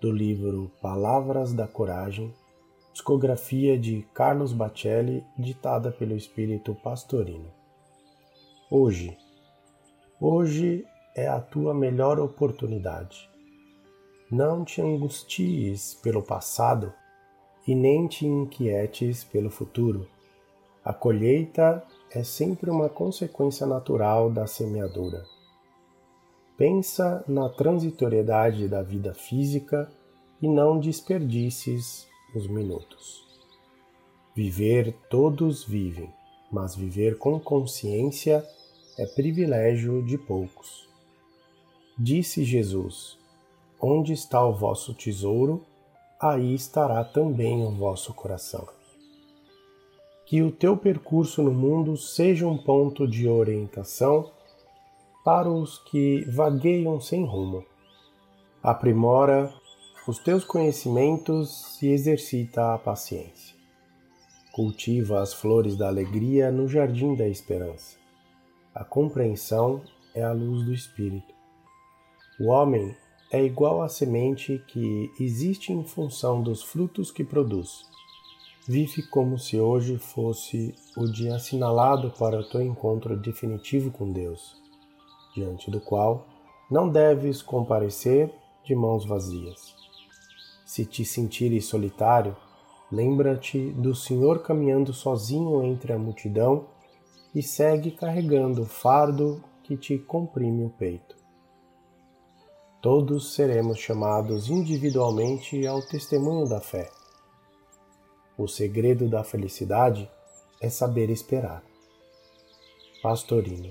do livro Palavras da Coragem, discografia de Carlos Bacelli, ditada pelo espírito pastorino. Hoje, hoje é a tua melhor oportunidade. Não te angusties pelo passado e nem te inquietes pelo futuro. A colheita é sempre uma consequência natural da semeadura. Pensa na transitoriedade da vida física e não desperdices os minutos. Viver todos vivem, mas viver com consciência é privilégio de poucos. Disse Jesus: Onde está o vosso tesouro, aí estará também o vosso coração. Que o teu percurso no mundo seja um ponto de orientação para os que vagueiam sem rumo. Aprimora os teus conhecimentos e exercita a paciência. Cultiva as flores da alegria no jardim da esperança. A compreensão é a luz do espírito. O homem é igual à semente que existe em função dos frutos que produz. Vive como se hoje fosse o dia assinalado para o teu encontro definitivo com Deus diante do qual não deves comparecer de mãos vazias. Se te sentires solitário, lembra-te do Senhor caminhando sozinho entre a multidão e segue carregando o fardo que te comprime o peito. Todos seremos chamados individualmente ao testemunho da fé. O segredo da felicidade é saber esperar. Pastorino